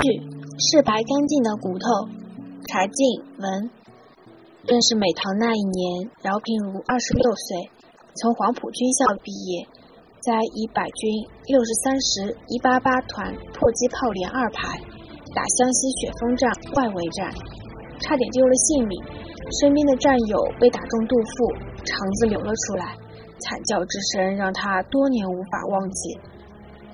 具，是白干净的骨头。柴静文，认识美棠那一年，饶平如二十六岁，从黄埔军校毕业，在一百军六十三师一八八团迫击炮连二排，打湘西雪峰站外围战，差点丢了性命。身边的战友被打中肚腹，肠子流了出来，惨叫之声让他多年无法忘记。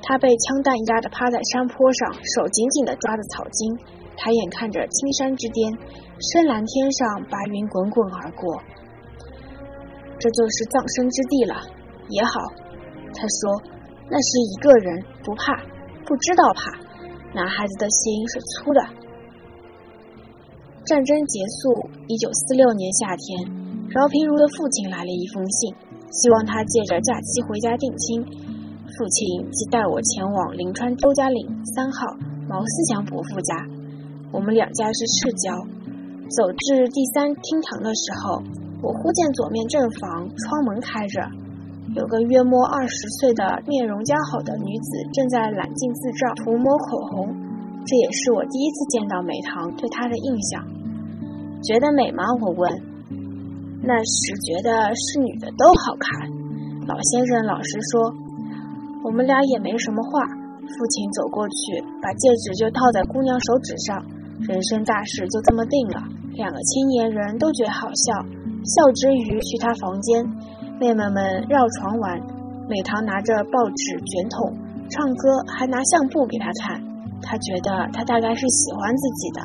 他被枪弹压得趴在山坡上，手紧紧地抓着草茎，抬眼看着青山之巅，深蓝天上白云滚滚而过。这就是葬身之地了，也好。他说：“那是一个人，不怕，不知道怕。男孩子的心是粗的。”战争结束，一九四六年夏天，饶平如的父亲来了一封信，希望他借着假期回家定亲。父亲即带我前往临川周家岭三号毛思祥伯父家，我们两家是世交。走至第三厅堂的时候，我忽见左面正房窗门开着，有个约摸二十岁的面容姣好的女子正在揽镜自照、涂抹口红。这也是我第一次见到美棠对她的印象。觉得美吗？我问。那时觉得是女的都好看。老先生老实说。我们俩也没什么话，父亲走过去，把戒指就套在姑娘手指上，人生大事就这么定了。两个青年人都觉好笑，笑之余去他房间，妹妹们绕床玩，美棠拿着报纸卷筒唱歌，还拿相簿给他看。他觉得他大概是喜欢自己的，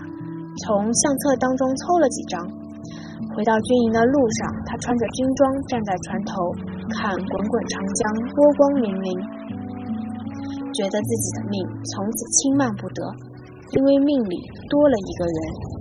从相册当中抽了几张。回到军营的路上，他穿着军装站在船头，看滚滚长江，波光粼粼。觉得自己的命从此轻慢不得，因为命里多了一个人。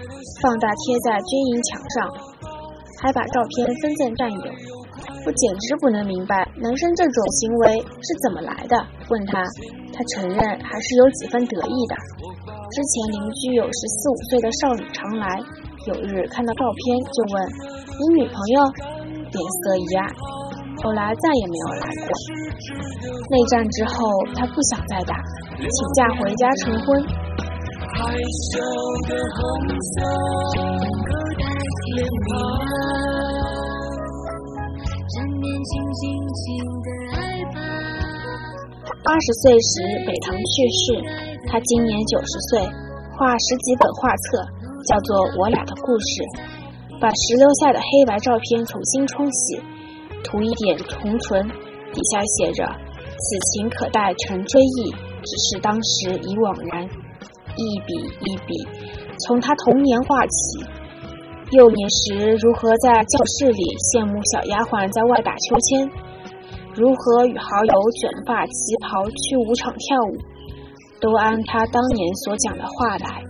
放大贴在军营墙上，还把照片分赠战友。我简直不能明白男生这种行为是怎么来的。问他，他承认还是有几分得意的。之前邻居有十四五岁的少女常来，有日看到照片就问：“你女朋友？”脸色一暗。后来再也没有来过。内战之后，他不想再打，请假回家成婚。二十岁时，北堂去世，他今年九十岁，画十几本画册，叫做《我俩的故事》，把石榴下的黑白照片重新冲洗。涂一点红唇，底下写着“此情可待成追忆，只是当时已惘然”。一笔一笔，从他童年画起，幼年时如何在教室里羡慕小丫鬟在外打秋千，如何与好友卷发旗袍去舞场跳舞，都按他当年所讲的话来。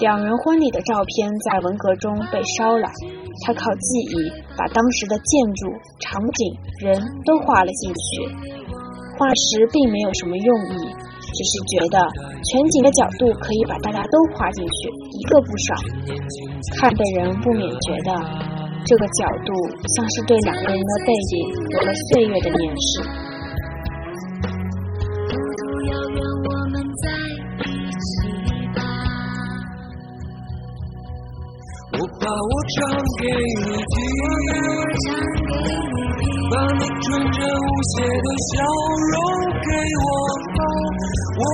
两人婚礼的照片在文革中被烧了。他靠记忆把当时的建筑、场景、人都画了进去。画时并没有什么用意，只是觉得全景的角度可以把大家都画进去，一个不少。看的人不免觉得，这个角度像是对两个人的背影有了岁月的凝视。把我唱给你听，把你纯真无邪的笑容给我。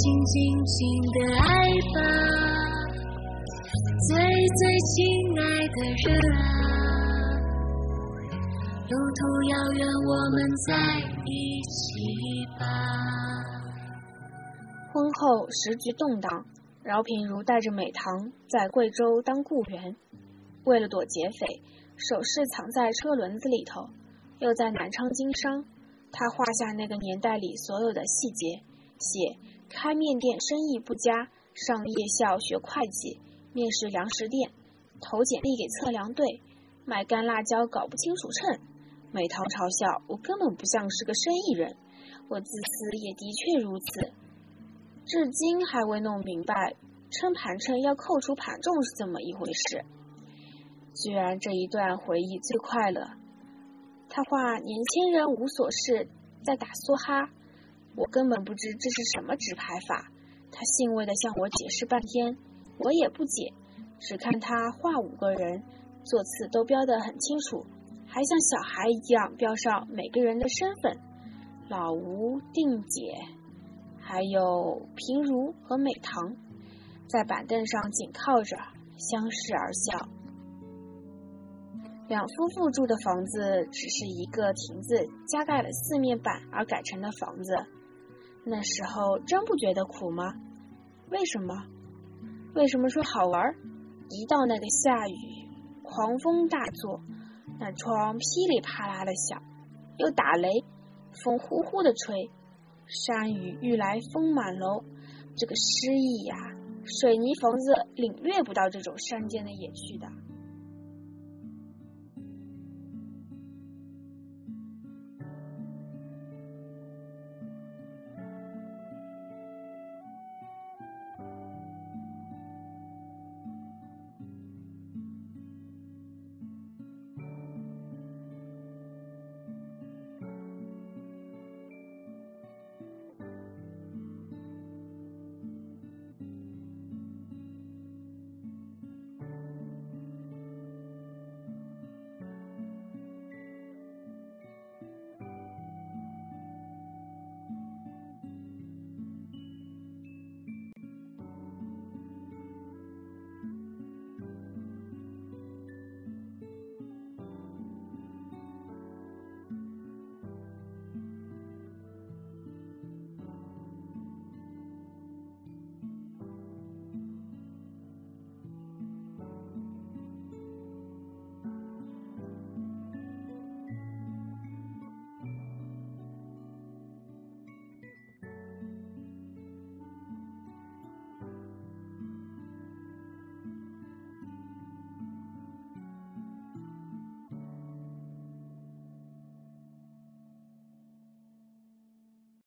趁年轻，尽情的爱吧。最最亲爱的人啊，路途遥远，我们在一起吧。婚后时局动荡，饶平如带着美棠在贵州当雇员，为了躲劫匪，首饰藏在车轮子里头，又在南昌经商。他画下那个年代里所有的细节，写开面店生意不佳，上夜校学会计。面试粮食店，投简历给测量队，买干辣椒搞不清楚秤。美棠嘲笑我根本不像是个生意人，我自私也的确如此，至今还未弄明白称盘称要扣除盘重是怎么一回事。居然这一段回忆最快乐。他话年轻人无所事，在打梭哈，我根本不知这是什么纸牌法。他欣慰地向我解释半天。我也不解，只看他画五个人，座次都标得很清楚，还像小孩一样标上每个人的身份：老吴、定姐，还有平如和美棠，在板凳上紧靠着，相视而笑。两夫妇住的房子只是一个亭子加盖了四面板而改成的房子，那时候真不觉得苦吗？为什么？为什么说好玩？一到那个下雨，狂风大作，那窗噼里啪啦的响，又打雷，风呼呼的吹，山雨欲来风满楼，这个诗意呀，水泥房子领略不到这种山间的野趣的。